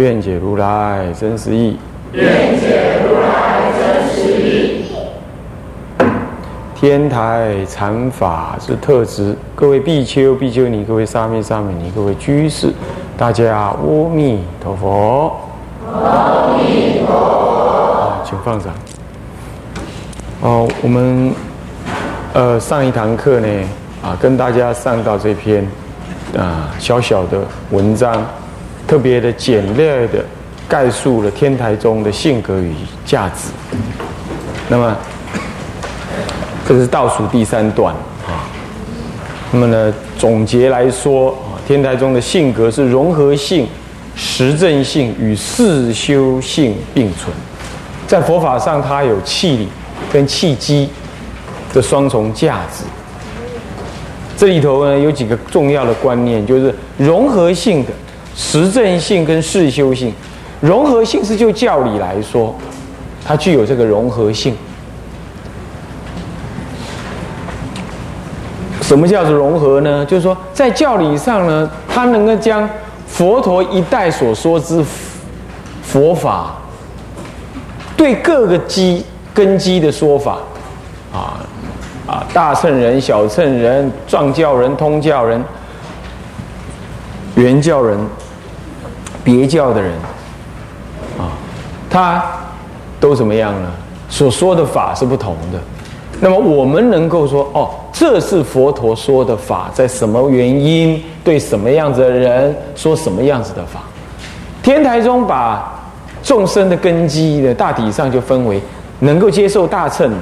愿解如来真实义。愿解如来真实义。天台禅法之特质，各位比丘、比丘尼，各位沙弥、沙弥尼，各位居士，大家阿弥陀佛。阿弥陀佛。请放掌。哦，我们呃上一堂课呢啊，跟大家上到这篇啊小小的文章，特别的简略的概述了天台宗的性格与价值。那么。这是倒数第三段啊。那么呢，总结来说啊，天台宗的性格是融合性、实证性与事修性并存。在佛法上，它有气理跟契机的双重价值。这里头呢，有几个重要的观念，就是融合性的实证性跟事修性。融合性是就教理来说，它具有这个融合性。什么叫做融合呢？就是说，在教理上呢，它能够将佛陀一代所说之佛法，对各个基根基的说法，啊啊，大乘人、小乘人、藏教人、通教人、原教人、别教的人，啊，他都怎么样呢？所说的法是不同的。那么我们能够说，哦。这是佛陀说的法，在什么原因对什么样子的人说什么样子的法？天台中把众生的根基呢，大体上就分为能够接受大乘的，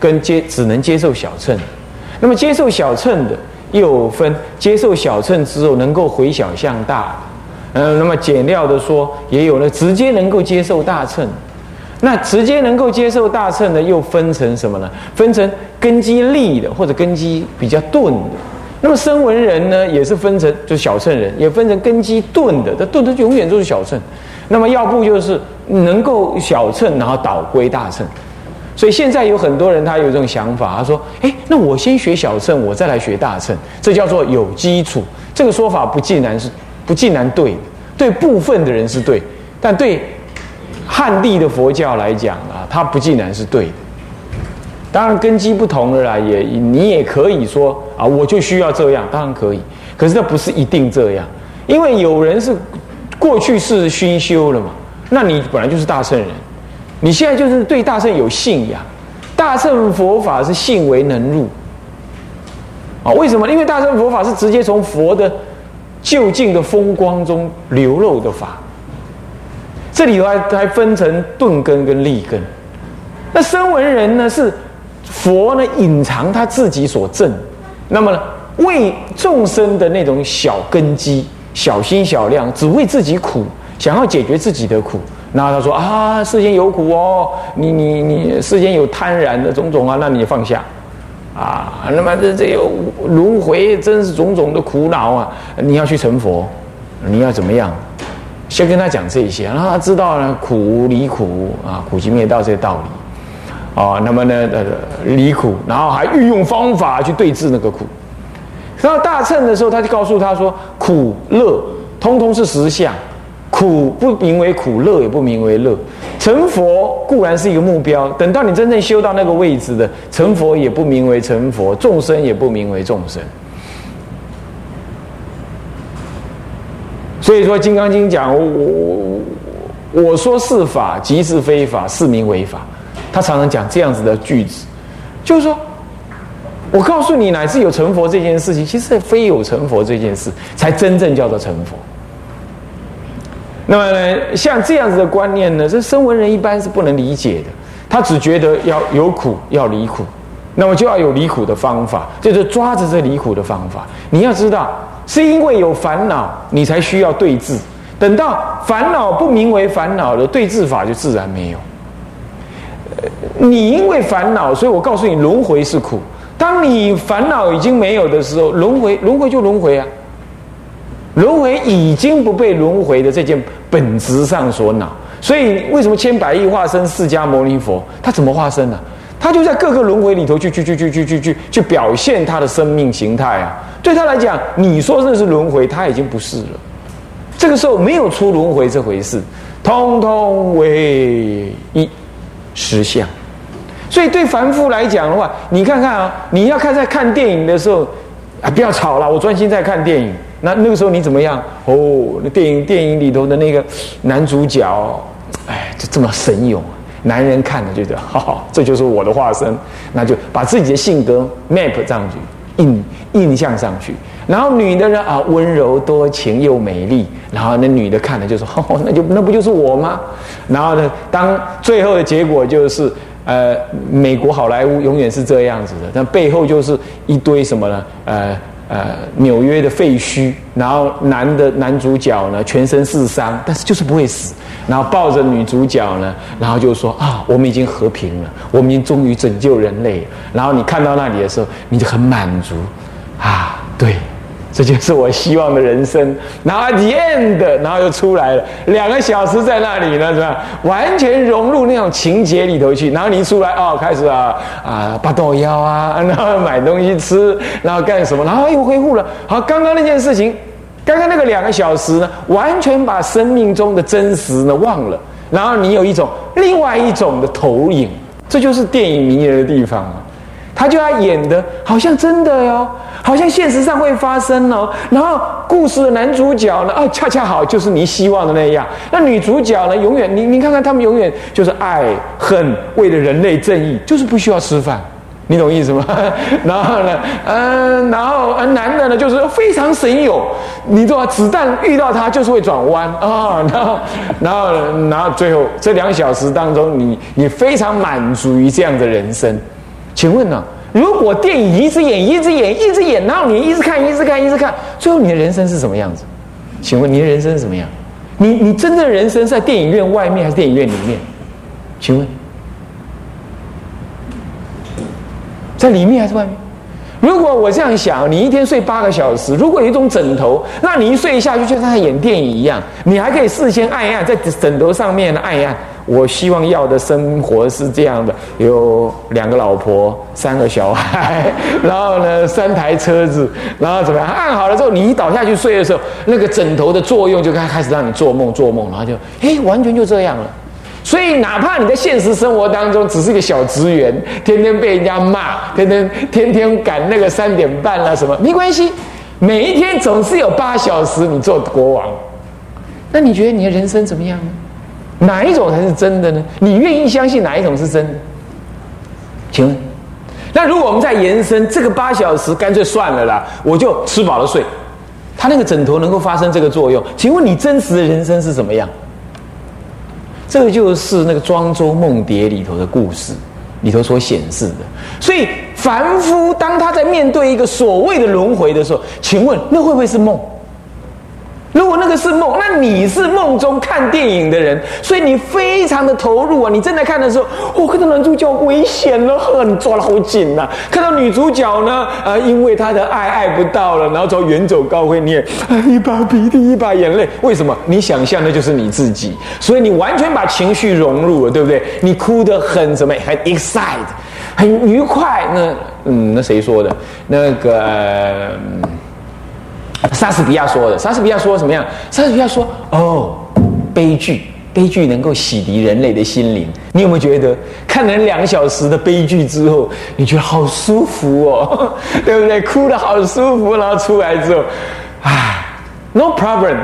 跟接只能接受小乘。那么接受小乘的又分接受小乘之后能够回小向大，嗯，那么简料的说，也有了直接能够接受大乘。那直接能够接受大乘的，又分成什么呢？分成根基利的，或者根基比较钝的。那么声闻人呢，也是分成，就是小乘人，也分成根基钝的。这钝的永远都是小乘。那么要不就是能够小乘，然后倒归大乘。所以现在有很多人他有这种想法，他说：“哎，那我先学小乘，我再来学大乘，这叫做有基础。”这个说法不尽然是不尽然对，对部分的人是对，但对。汉地的佛教来讲啊，它不尽然是对的。当然根基不同的啦，也你也可以说啊，我就需要这样，当然可以。可是那不是一定这样，因为有人是过去是熏修了嘛，那你本来就是大圣人，你现在就是对大圣有信仰。大乘佛法是信为能入啊？为什么？因为大乘佛法是直接从佛的就近的风光中流露的法。这里头还还分成钝根跟利根，那声闻人呢是佛呢隐藏他自己所证，那么呢为众生的那种小根基、小心小量，只为自己苦，想要解决自己的苦。然后他说啊，世间有苦哦，你你你世间有贪婪的种种啊，那你放下啊。那么这这有轮回，真是种种的苦恼啊，你要去成佛，你要怎么样？先跟他讲这些，让他知道呢苦离苦啊，苦集灭道这些道理，啊，那么呢呃离苦，然后还运用方法去对治那个苦。到大乘的时候，他就告诉他说，苦乐通通是实相，苦不名为苦，乐也不名为乐。成佛固然是一个目标，等到你真正修到那个位置的，成佛也不名为成佛，众生也不名为众生。所以说，《金刚经》讲我我说是法，即是非法，是名为法。他常常讲这样子的句子，就是说，我告诉你，乃至有成佛这件事情，其实非有成佛这件事，才真正叫做成佛。那么呢，像这样子的观念呢，这声闻人一般是不能理解的。他只觉得要有苦，要离苦，那么就要有离苦的方法，就是抓着这离苦的方法。你要知道。是因为有烦恼，你才需要对治，等到烦恼不名为烦恼了，对治法就自然没有。你因为烦恼，所以我告诉你，轮回是苦。当你烦恼已经没有的时候，轮回轮回就轮回啊。轮回已经不被轮回的这件本质上所恼，所以为什么千百亿化身释迦牟尼佛，他怎么化身呢？他就在各个轮回里头去去去去去去去去表现他的生命形态啊。对他来讲，你说这是轮回，他已经不是了。这个时候没有出轮回这回事，通通为一实相。所以对凡夫来讲的话，你看看啊，你要看在看电影的时候啊，不要吵了，我专心在看电影。那那个时候你怎么样？哦，那电影电影里头的那个男主角，哎，就这么神勇，男人看了就觉得，哈哈，这就是我的化身，那就把自己的性格 map 上去，印印象上去。然后女的呢啊，温柔多情又美丽，然后那女的看了就说，哦，那就那不就是我吗？然后呢，当最后的结果就是，呃，美国好莱坞永远是这样子的，但背后就是一堆什么呢？呃。呃，纽约的废墟，然后男的男主角呢，全身是伤，但是就是不会死，然后抱着女主角呢，然后就说啊，我们已经和平了，我们已经终于拯救人类。然后你看到那里的时候，你就很满足，啊，对。这就是我希望的人生。然后 the end，然后又出来了，两个小时在那里呢，是吧？完全融入那种情节里头去。然后你一出来，哦，开始啊啊，拔豆腰啊，然后买东西吃，然后干什么？然后又恢复了。好，刚刚那件事情，刚刚那个两个小时呢，完全把生命中的真实呢忘了。然后你有一种另外一种的投影，这就是电影迷人的地方啊。他就要演的好像真的哟。好像现实上会发生哦，然后故事的男主角呢，啊，恰恰好就是你希望的那样。那女主角呢，永远你你看看他们永远就是爱恨，为了人类正义，就是不需要吃饭，你懂意思吗？然后呢，嗯，然后男的呢，就是非常神勇，你知道子弹遇到他就是会转弯啊，然后然后然后最后这两小时当中，你你非常满足于这样的人生，请问呢？如果电影一直演，一直演，一直演，然后你一直看，一直看，一直看，最后你的人生是什么样子？请问你的人生是什么样？你你真正的人生是在电影院外面还是电影院里面？请问，在里面还是外面？如果我这样想，你一天睡八个小时，如果有一种枕头，那你一睡下去就像在演电影一样，你还可以事先按一按，在枕头上面按一按。我希望要的生活是这样的：有两个老婆，三个小孩，然后呢，三台车子，然后怎么样？按好了之后，你一倒下去睡的时候，那个枕头的作用就开开始让你做梦，做梦，然后就，嘿，完全就这样了。所以，哪怕你在现实生活当中只是个小职员，天天被人家骂，天天天天赶那个三点半了什么，没关系，每一天总是有八小时你做国王。那你觉得你的人生怎么样呢？哪一种才是真的呢？你愿意相信哪一种是真的？请问，那如果我们再延伸这个八小时，干脆算了啦，我就吃饱了睡。他那个枕头能够发生这个作用？请问你真实的人生是怎么样？这个就是那个庄周梦蝶里头的故事里头所显示的。所以凡夫当他在面对一个所谓的轮回的时候，请问那会不会是梦？如果那个是梦，那你是梦中看电影的人，所以你非常的投入啊！你正在看的时候，我看到男主角危险了，很抓得好紧呐。看到女主角呢，啊，因为她的爱爱不到了，然后从远走高飞，你也啊一把鼻涕一把眼泪。为什么？你想象的就是你自己，所以你完全把情绪融入了，对不对？你哭得很什么？很 excited，很愉快。那嗯，那谁说的？那个。莎士比亚说的，莎士比亚说什么样？莎士比亚说：“哦，悲剧，悲剧能够洗涤人类的心灵。你有没有觉得，看了两小时的悲剧之后，你觉得好舒服哦，对不对？哭的好舒服，然后出来之后，唉，no problem，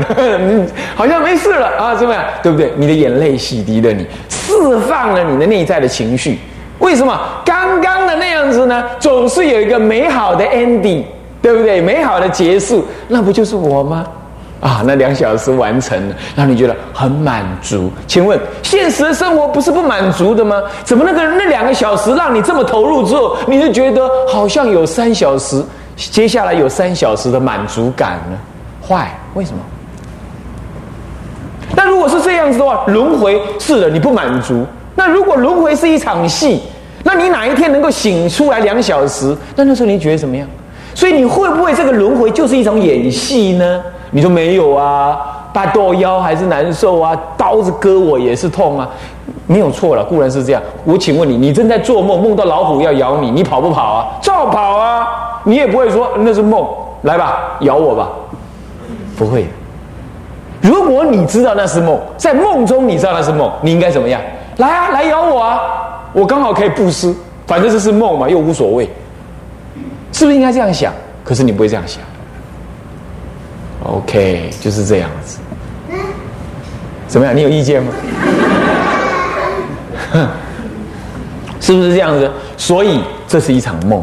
好像没事了啊，怎么样？对不对？你的眼泪洗涤了你，释放了你的内在的情绪。为什么刚刚的那样子呢？总是有一个美好的 ending。”对不对？美好的结束，那不就是我吗？啊，那两小时完成了，让你觉得很满足。请问，现实的生活不是不满足的吗？怎么那个那两个小时让你这么投入之后，你就觉得好像有三小时，接下来有三小时的满足感呢？坏，为什么？那如果是这样子的话，轮回是的，你不满足。那如果轮回是一场戏，那你哪一天能够醒出来两小时？那那时候你觉得怎么样？所以你会不会这个轮回就是一种演戏呢？你说没有啊，大剁腰还是难受啊，刀子割我也是痛啊，没有错了，固然是这样。我请问你，你正在做梦，梦到老虎要咬你，你跑不跑啊？照跑啊！你也不会说那是梦，来吧，咬我吧，不会。如果你知道那是梦，在梦中你知道那是梦，你应该怎么样？来啊，来咬我啊！我刚好可以布施，反正这是梦嘛，又无所谓，是不是应该这样想？可是你不会这样想。OK，就是这样子。怎么样？你有意见吗？是不是这样子？所以这是一场梦。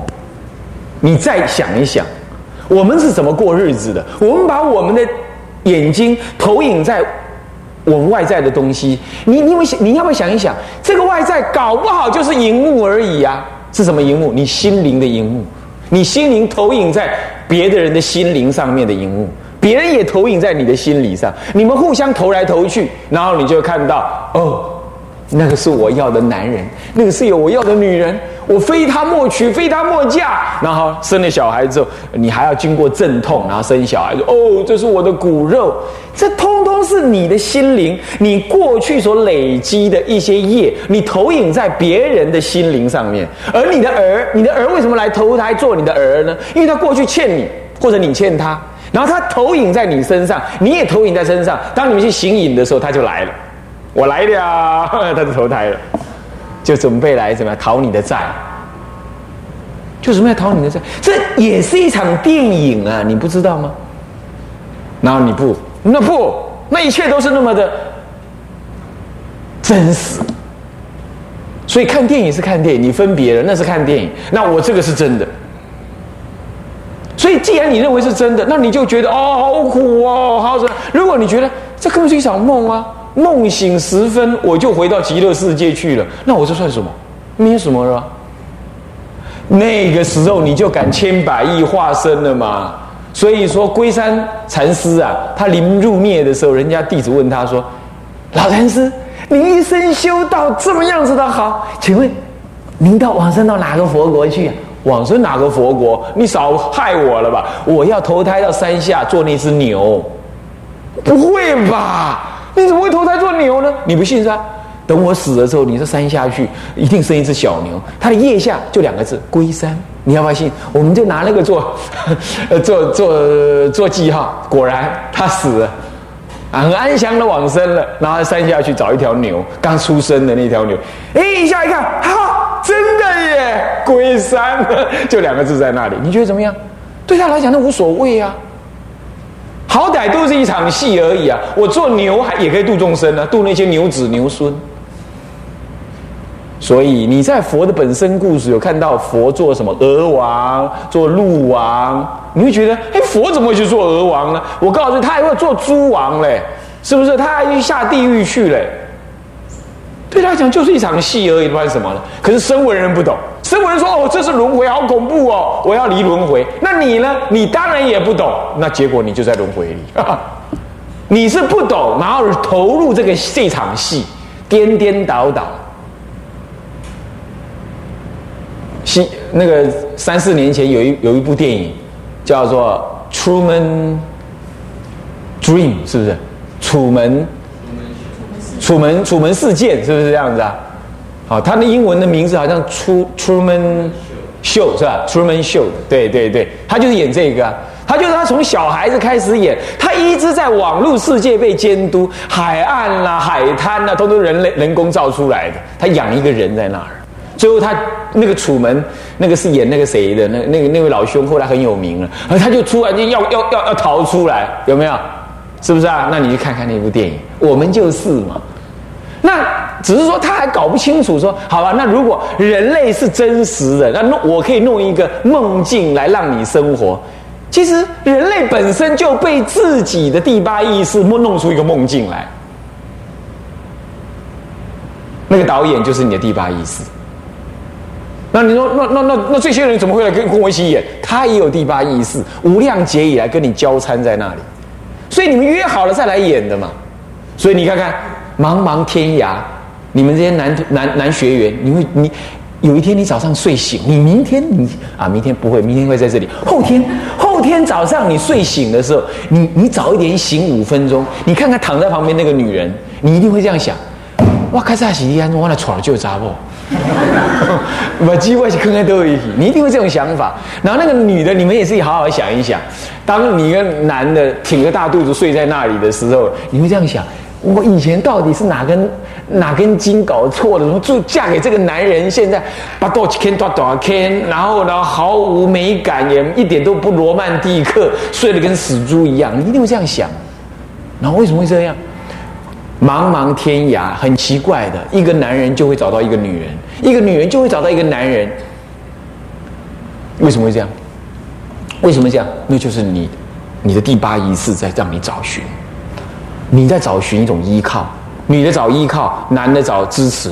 你再想一想，我们是怎么过日子的？我们把我们的眼睛投影在我们外在的东西。你，你会想，你要不要想一想？这个外在搞不好就是荧幕而已呀？是什么荧幕？你心灵的荧幕，你心灵投影在别的人的心灵上面的荧幕，别人也投影在你的心理上，你们互相投来投去，然后你就看到哦。那个是我要的男人，那个是有我要的女人，我非他莫娶，非他莫嫁。然后生了小孩之后，你还要经过阵痛，然后生小孩说：“哦，这是我的骨肉。”这通通是你的心灵，你过去所累积的一些业，你投影在别人的心灵上面。而你的儿，你的儿为什么来投胎做你的儿呢？因为他过去欠你，或者你欠他，然后他投影在你身上，你也投影在身上。当你们去行影的时候，他就来了。我来了，他就投胎了，就准备来怎么样讨你的债？就准备来讨你的债，这也是一场电影啊！你不知道吗？然后你不，那不，那一切都是那么的真实。所以看电影是看电影，你分别了，那是看电影。那我这个是真的。所以既然你认为是真的，那你就觉得哦，好苦哦，好什么如果你觉得这根本是一场梦啊。梦醒时分，我就回到极乐世界去了。那我这算什么？没什么了。那个时候你就敢千百亿化身了嘛？所以说，龟山禅师啊，他临入灭的时候，人家弟子问他说：“老禅师，您一生修道这么样子的好，请问您到往生到哪个佛国去啊？往生哪个佛国？你少害我了吧？我要投胎到山下做那只牛，不会吧？”你怎么会投胎做牛呢？你不信是吧？等我死了之后，你这山下去一定生一只小牛，它的腋下就两个字“龟山”。你要不要信？我们就拿那个做，呃，做做做记号。果然他死了，很安详的往生了。然后山下去找一条牛，刚出生的那条牛。哎，一下一看，哈，真的耶，龟山，就两个字在那里。你觉得怎么样？对他来讲，那无所谓啊。好歹都是一场戏而已啊！我做牛还也可以度众生呢，度那些牛子牛孙。所以你在佛的本身故事有看到佛做什么鹅王、做鹿王，你会觉得，哎，佛怎么会去做鹅王呢？我告诉你，他还会做猪王嘞，是不是？他还去下地狱去嘞。对他来讲就是一场戏而已，不然什么呢？可是生闻人不懂。生闻说：“哦，这是轮回，好恐怖哦！我要离轮回。那你呢？你当然也不懂。那结果你就在轮回里。你是不懂，然后投入这个这场戏，颠颠倒倒。西那个三四年前有一有一部电影叫做《楚门 Dream》，是不是？楚门，楚门，楚门事件，是不是这样子啊？”好，他的英文的名字好像出 Truman Show 是吧？Truman Show，对对对，他就是演这个，他就是他从小孩子开始演，他一直在网络世界被监督，海岸啦、海滩啦，都是人类人工造出来的。他养一个人在那儿，最后他那个楚门，那个是演那个谁的？那那个那位老兄后来很有名了，而他就突然间要要要要逃出来，有没有？是不是啊？那你去看看那部电影，我们就是嘛。那只是说他还搞不清楚，说好吧，那如果人类是真实的，那弄我可以弄一个梦境来让你生活。其实人类本身就被自己的第八意识弄弄出一个梦境来。那个导演就是你的第八意识。那你说，那那那那这些人怎么会来跟跟我一起演？他也有第八意识，无量劫以来跟你交参在那里，所以你们约好了再来演的嘛。所以你看看。茫茫天涯，你们这些男男男学员，你会你有一天你早上睡醒，你明天你啊，明天不会，明天会在这里。后天后天早上你睡醒的时候，你你早一点醒五分钟，你看看躺在旁边那个女人，你一定会这样想：哇，开始洗衣我来闯就砸破。把机会去坑开都有一起，你一定会这种想法。然后那个女的，你们也自己好好想一想。当你一个男的挺着大肚子睡在那里的时候，你会这样想：我以前到底是哪根哪根筋搞错了？就嫁给这个男人，现在把多少天多少天，然后呢毫无美感，也一点都不罗曼蒂克，睡得跟死猪一样。你一定会这样想。然后为什么会这样？茫茫天涯，很奇怪的，一个男人就会找到一个女人，一个女人就会找到一个男人。为什么会这样？为什么这样？那就是你，你的第八意识在让你找寻，你在找寻一种依靠，女的找依靠，男的找支持。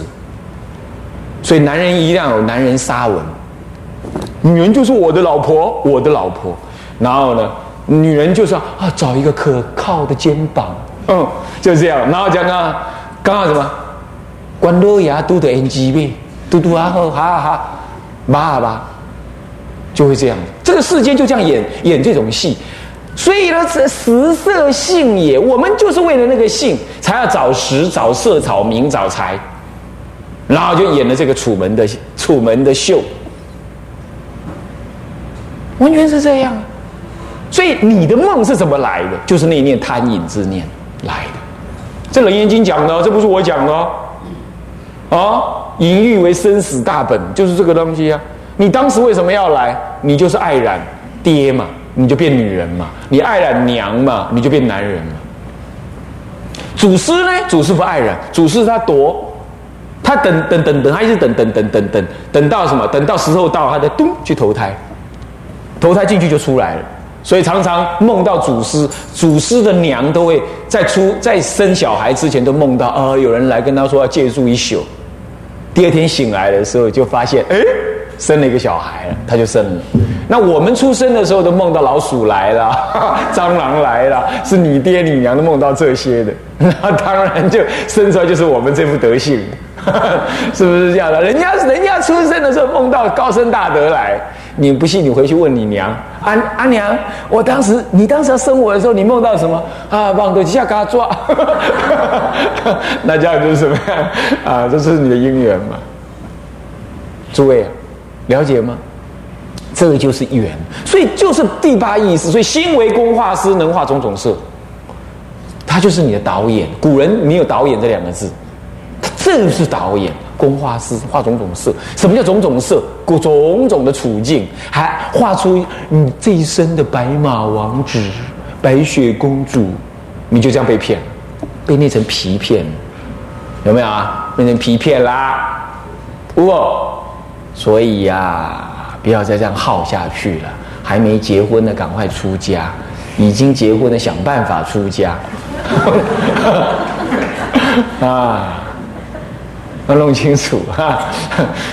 所以男人一定要有男人沙文，女人就是我的老婆，我的老婆。然后呢，女人就是要啊，找一个可靠的肩膀。嗯，就这样。然后讲啊，刚刚什么？关洛牙嘟的 NG 呗，嘟嘟啊吼，哈哈，妈吧，就会这样。这个世间就这样演演这种戏。所以呢，是食色性也。我们就是为了那个性，才要找食、找色、找名、找财，然后就演了这个楚门的楚门的秀，完全是这样。所以你的梦是怎么来的？就是那一念贪淫之念。来的，这《楞严经》讲的，这不是我讲的，啊，淫欲为生死大本，就是这个东西啊。你当时为什么要来？你就是爱染爹嘛，你就变女人嘛；你爱染娘嘛，你就变男人嘛。祖师呢？祖师不爱染，祖师他夺，他等等等等，他一直等等等等等，等到什么？等到时候到，他再咚去投胎，投胎进去就出来了。所以常常梦到祖师，祖师的娘都会在出在生小孩之前都梦到啊，有人来跟他说要借住一宿。第二天醒来的时候就发现，哎，生了一个小孩，他就生了。那我们出生的时候都梦到老鼠来了，蟑螂来了，是你爹你娘都梦到这些的，那当然就生出来就是我们这副德性，是不是这样的？人家人家出生的时候梦到高僧大德来。你不信，你回去问你娘，阿阿娘，我当时你当时要生我的时候，你梦到什么啊？往底下给他抓，那这样就是什么样啊？这是你的姻缘嘛？诸位了解吗？这个就是缘，所以就是第八意识。所以心为工画师，能画种种色，他就是你的导演。古人没有导演这两个字，他正是导演。工画师画种种色，什么叫种种色？各种种的处境，还画出你这一生的白马王子、白雪公主，你就这样被骗，被那层皮骗，有没有啊？变成皮骗啦，哦，所以呀，不要再这样耗下去了。还没结婚的赶快出家，已经结婚的想办法出家，啊。要弄清楚哈，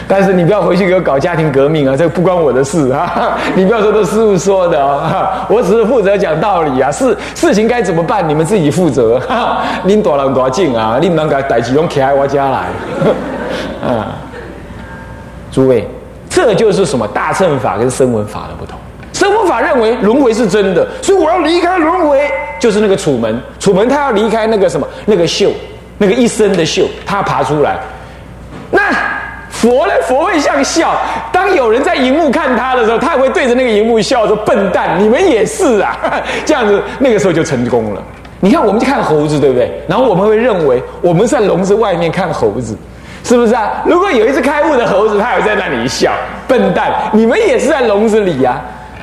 但是你不要回去给我搞家庭革命啊，这个不关我的事啊！你不要说都师傅说的啊，我只是负责讲道理啊，事事情该怎么办，你们自己负责。拎多人多劲啊，你们把代志拢起来我家来。啊，诸位，这就是什么大乘法跟声闻法的不同。声闻法认为轮回是真的，所以我要离开轮回，就是那个楚门，楚门他要离开那个什么那个秀，那个一生的秀，他爬出来。那佛呢？佛会像笑。当有人在荧幕看他的时候，他也会对着那个荧幕笑，说：“笨蛋，你们也是啊！” 这样子，那个时候就成功了。你看，我们去看猴子，对不对？然后我们会认为我们在笼子外面看猴子，是不是啊？如果有一只开悟的猴子，它也在那里笑，笨蛋，你们也是在笼子里呀。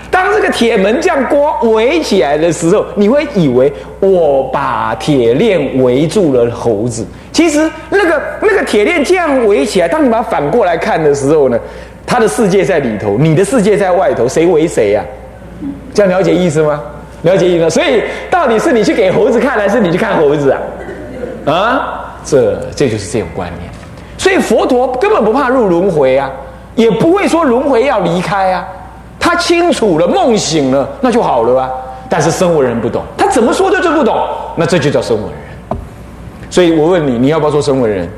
当这个铁门这样关围起来的时候，你会以为我把铁链围住了猴子。其实那个那个铁链这样围起来，当你把它反过来看的时候呢，它的世界在里头，你的世界在外头，谁围谁呀？这样了解意思吗？了解意思。所以到底是你去给猴子看，还是你去看猴子啊？啊，这这就是这种观念。所以佛陀根本不怕入轮回啊，也不会说轮回要离开啊。他清楚了，梦醒了，那就好了啊。但是生物人不懂，他怎么说都就不懂，那这就叫生物人。所以我问你，你要不要做生闻人？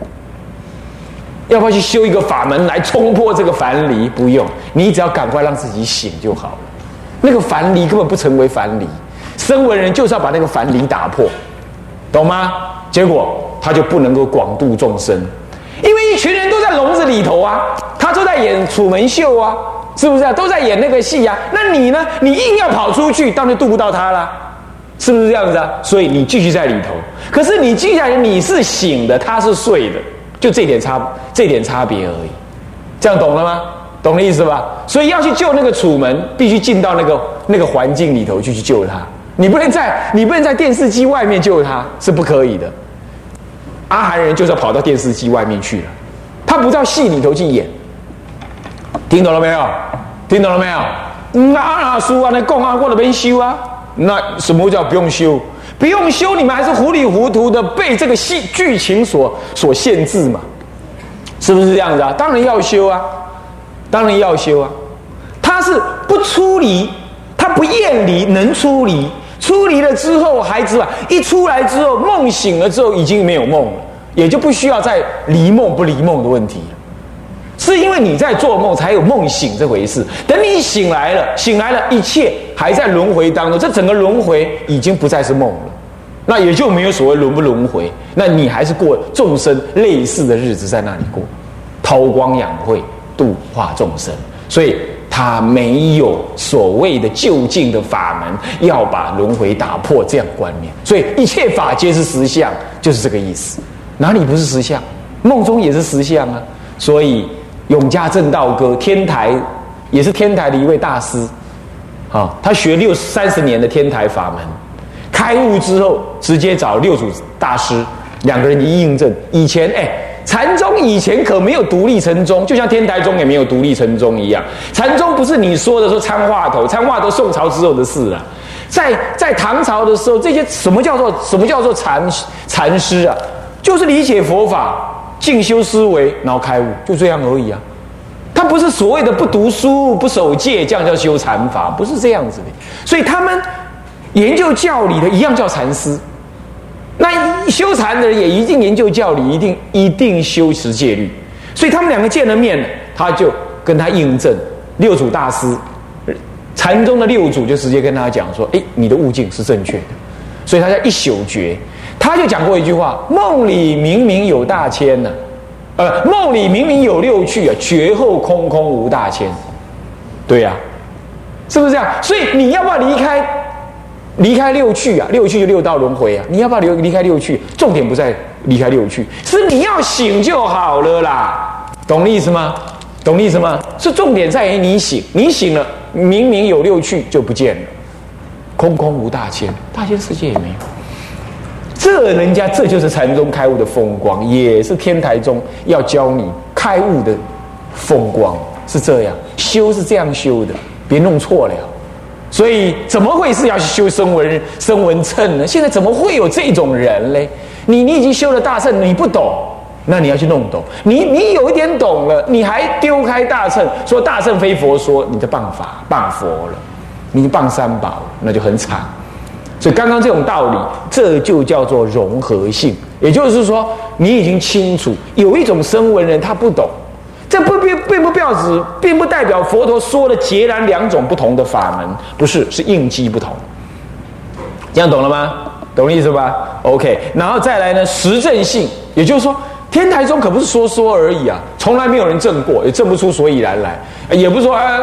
要不要去修一个法门来冲破这个樊篱？不用，你只要赶快让自己醒就好了。那个樊篱根本不成为樊篱，声闻人就是要把那个樊篱打破，懂吗？结果他就不能够广度众生，因为一群人都在笼子里头啊，他都在演楚门秀啊，是不是啊？都在演那个戏啊？那你呢？你硬要跑出去，当然渡不到他了，是不是这样子啊？所以你继续在里头，可是你接下来，你是醒的，他是睡的。就这点差，这点差别而已，这样懂了吗？懂的意思吧？所以要去救那个楚门，必须进到那个那个环境里头去去救他。你不能在你不能在电视机外面救他，是不可以的。阿含人就是要跑到电视机外面去了，他不到戏里头去演。听懂了没有？听懂了没有？那阿叔啊，那供啊，过了边修啊？那什么叫不用修？不用修，你们还是糊里糊涂的被这个戏剧情所所限制嘛？是不是这样子啊？当然要修啊，当然要修啊。他是不出离，他不厌离，能出离。出离了之后，孩子啊，一出来之后，梦醒了之后，已经没有梦了，也就不需要再离梦不离梦的问题。是因为你在做梦，才有梦醒这回事。等你醒来了，醒来了，一切还在轮回当中。这整个轮回已经不再是梦了，那也就没有所谓轮不轮回。那你还是过众生类似的日子在那里过，韬光养晦，度化众生。所以他没有所谓的就近的法门，要把轮回打破这样观念。所以一切法皆是实相，就是这个意思。哪里不是实相？梦中也是实相啊。所以。永嘉正道哥，天台也是天台的一位大师，啊，他学六三十年的天台法门，开悟之后直接找六祖大师，两个人一印证。以前哎，禅宗以前可没有独立成宗，就像天台宗也没有独立成宗一样。禅宗不是你说的说参话头，参话头宋朝之后的事了。在在唐朝的时候，这些什么叫做什么叫做禅禅师啊？就是理解佛法。静修思维，然后开悟，就这样而已啊。他不是所谓的不读书、不守戒，这样叫修禅法，不是这样子的。所以他们研究教理的一样叫禅师。那修禅的人也一定研究教理，一定一定修持戒律。所以他们两个见了面，他就跟他印证六祖大师禅宗的六祖就直接跟他讲说：“哎，你的悟境是正确的。”所以他叫一宿觉。他就讲过一句话：“梦里明明有大千呢，呃，梦里明明有六趣啊，绝后空空无大千。”对呀，是不是这样？所以你要不要离开？离开六趣啊？六趣就六道轮回啊！你要不要留离开六趣？重点不在离开六趣，是你要醒就好了啦。懂意思吗？懂意思吗？是重点在于你醒，你醒了，明明有六趣就不见了，空空无大千，大千世界也没有。这人家这就是禅宗开悟的风光，也是天台宗要教你开悟的风光，是这样修是这样修的，别弄错了。所以怎么会是要修声闻声闻称呢？现在怎么会有这种人嘞？你你已经修了大乘，你不懂，那你要去弄懂。你你有一点懂了，你还丢开大乘，说大乘非佛说，你就谤法谤佛了，你谤三宝，那就很惨。所以刚刚这种道理，这就叫做融合性。也就是说，你已经清楚，有一种声闻人他不懂，这不并并不表指，并不代表佛陀说的截然两种不同的法门，不是，是应机不同。这样懂了吗？懂意思吧？OK，然后再来呢，实证性，也就是说。天台宗可不是说说而已啊，从来没有人证过，也证不出所以然来，也不是说啊，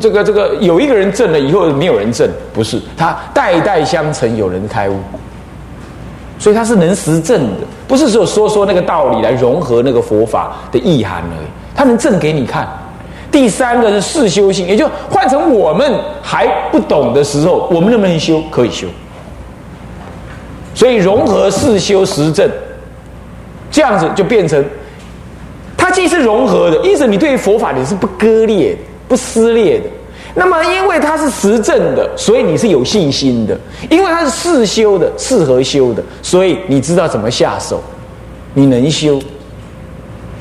这个这个有一个人证了以后没有人证，不是，他代代相承，有人开悟，所以他是能实证的，不是只有说说那个道理来融合那个佛法的意涵而已，他能证给你看。第三个是世修性，也就换成我们还不懂的时候，我们能不能修？可以修。所以融合世修实证。这样子就变成，它既是融合的，意思你对于佛法你是不割裂、不撕裂的。那么因为它是实证的，所以你是有信心的；因为它是适修的、适合修的，所以你知道怎么下手，你能修。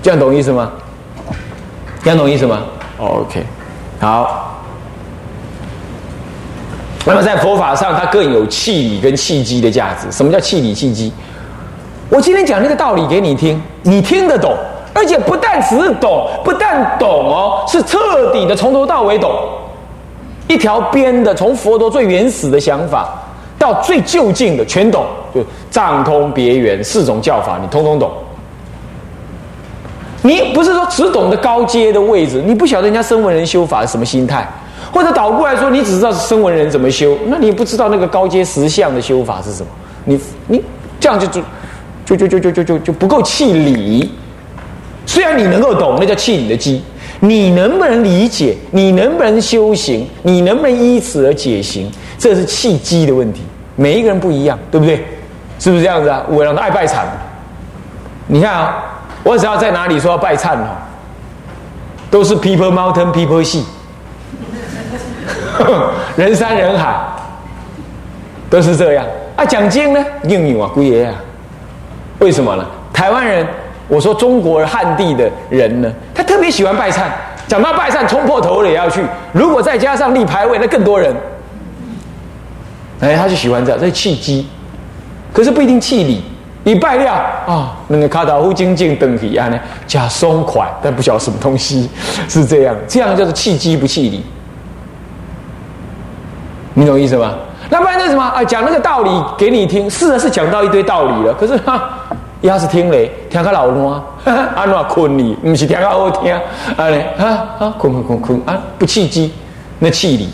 这样懂意思吗？这样懂意思吗？OK，好。那么在佛法上，它更有气理跟契机的价值。什么叫气理契机？我今天讲这个道理给你听，你听得懂，而且不但只是懂，不但懂哦，是彻底的从头到尾懂，一条边的，从佛陀最原始的想法到最就近的全懂，就藏通别圆四种教法，你通通懂。你不是说只懂得高阶的位置，你不晓得人家声闻人修法是什么心态，或者倒过来说，你只知道声闻人怎么修，那你不知道那个高阶实相的修法是什么？你你这样就就就就就就就就就不够气理。虽然你能够懂，那叫气理的机，你能不能理解？你能不能修行？你能不能依此而解行？这是契机的问题。每一个人不一样，对不对？是不是这样子啊？我让他爱拜忏，你看啊。我只要在哪里说要拜忏哦，都是 people mountain people sea，人山人海，都是这样啊。奖金呢？应有啊，姑爷啊。为什么呢？台湾人，我说中国汉地的人呢，他特别喜欢拜忏。讲到拜忏，冲破头了也要去。如果再加上立牌位，那更多人。哎，他就喜欢这样，这是契机。可是不一定气理。一拜了啊，那个卡达夫精进等体啊呢，加松快，但不晓得什么东西是这样，这样叫做气机不气理，你懂意思吗？那不然那什么啊，讲那个道理给你听，是啊，是讲到一堆道理了，可是哈，要是听嘞，听个老乱，安怎困你？不是听个好听，啊嘞，啊啊，困困困困啊，不气机，那气你。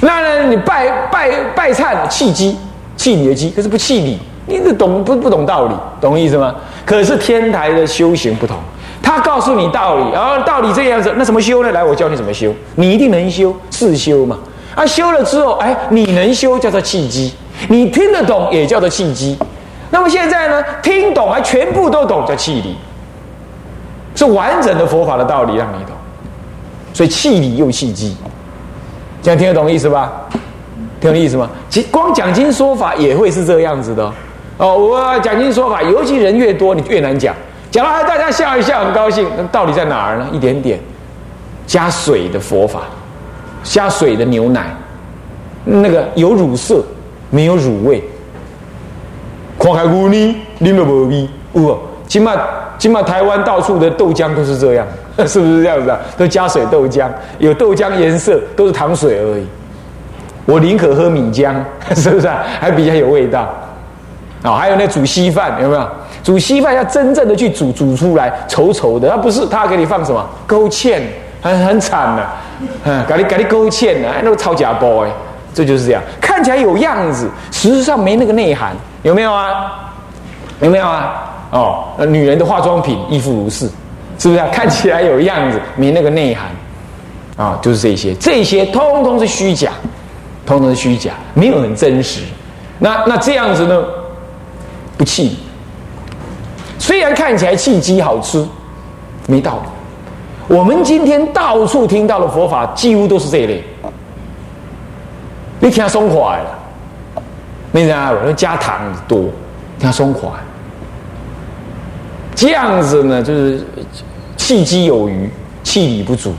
那呢，你拜拜拜忏气机，气你的机，可是不气你。你这懂不不懂道理，懂意思吗？可是天台的修行不同，他告诉你道理，然后道理这样子，那怎么修呢？来，我教你怎么修，你一定能修，是修嘛？啊，修了之后，哎，你能修叫做契机，你听得懂也叫做契机。那么现在呢，听懂还全部都懂叫气理，是完整的佛法的道理让你懂，所以气理又气机，这样听得懂意思吧？听懂意思吗？其光讲经说法也会是这样子的。哦，我讲经说法，尤其人越多，你越难讲。讲了，大家笑一笑，很高兴。那道理在哪儿呢？一点点，加水的佛法，加水的牛奶，那个有乳色，没有乳味。看开乌尼，啉了无味。哦，起码起码台湾到处的豆浆都是这样，是不是这样子啊？都加水豆浆，有豆浆颜色，都是糖水而已。我宁可喝米浆，是不是？啊还比较有味道。啊，还有那煮稀饭有没有？煮稀饭要真正的去煮，煮出来稠稠的，他不是他给你放什么勾芡，很很惨的，嗯，给你给你勾芡的，那个超假包哎，这就是这样，看起来有样子，实际上没那个内涵，有没有啊？有没有啊？哦，女人的化妆品亦复如是，是不是？看起来有样子，没那个内涵，啊，就是这些，这些通通是虚假，通通是虚假，没有很真实。那那这样子呢？不气，虽然看起来气机好吃，没道理。我们今天到处听到的佛法，几乎都是这一类。你听松快了，没人啊？我加糖多，听松快。这样子呢，就是气机有余，气力不足。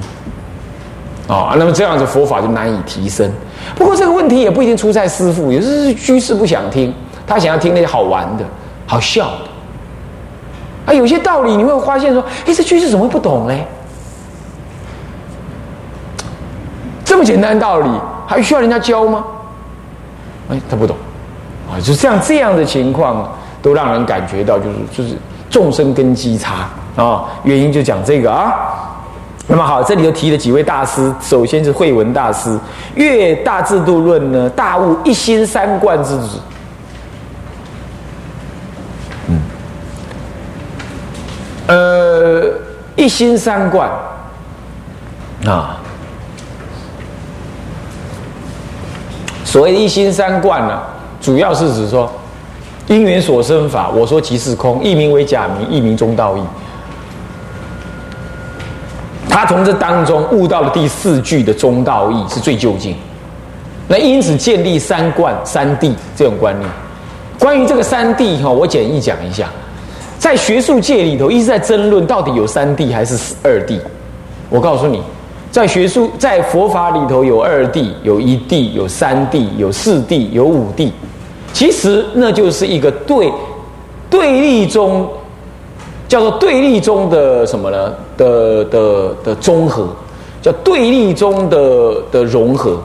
啊，那么这样子佛法就难以提升。不过这个问题也不一定出在师父，有时是居士不想听。他想要听那些好玩的、好笑的，啊，有些道理你会发现说，哎，这居士怎么会不懂嘞？这么简单的道理，还需要人家教吗？哎，他不懂，啊，就这样这样的情况，都让人感觉到就是就是众生根基差啊。原因就讲这个啊。那么好，这里头提了几位大师，首先是慧文大师，《越大制度论》呢，大悟一心三观之子。呃，一心三观啊，所谓一心三观呢，主要是指说因缘所生法。我说即是空，一名为假名，一名中道义。他从这当中悟到了第四句的中道义是最究竟。那因此建立三观三谛这种观念。关于这个三谛哈，我简易讲一下。在学术界里头一直在争论到底有三谛还是二谛。我告诉你，在学术在佛法里头有二谛、有一谛、有三谛、有四谛、有五谛。其实那就是一个对对立中叫做对立中的什么呢？的的的综合，叫对立中的的融合。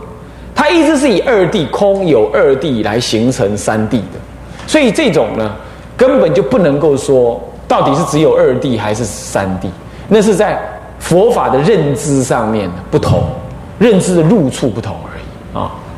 它一直是以二谛空有二谛来形成三谛的，所以这种呢，根本就不能够说到底是只有二谛还是三谛，那是在佛法的认知上面不同，认知的入处不同而已啊。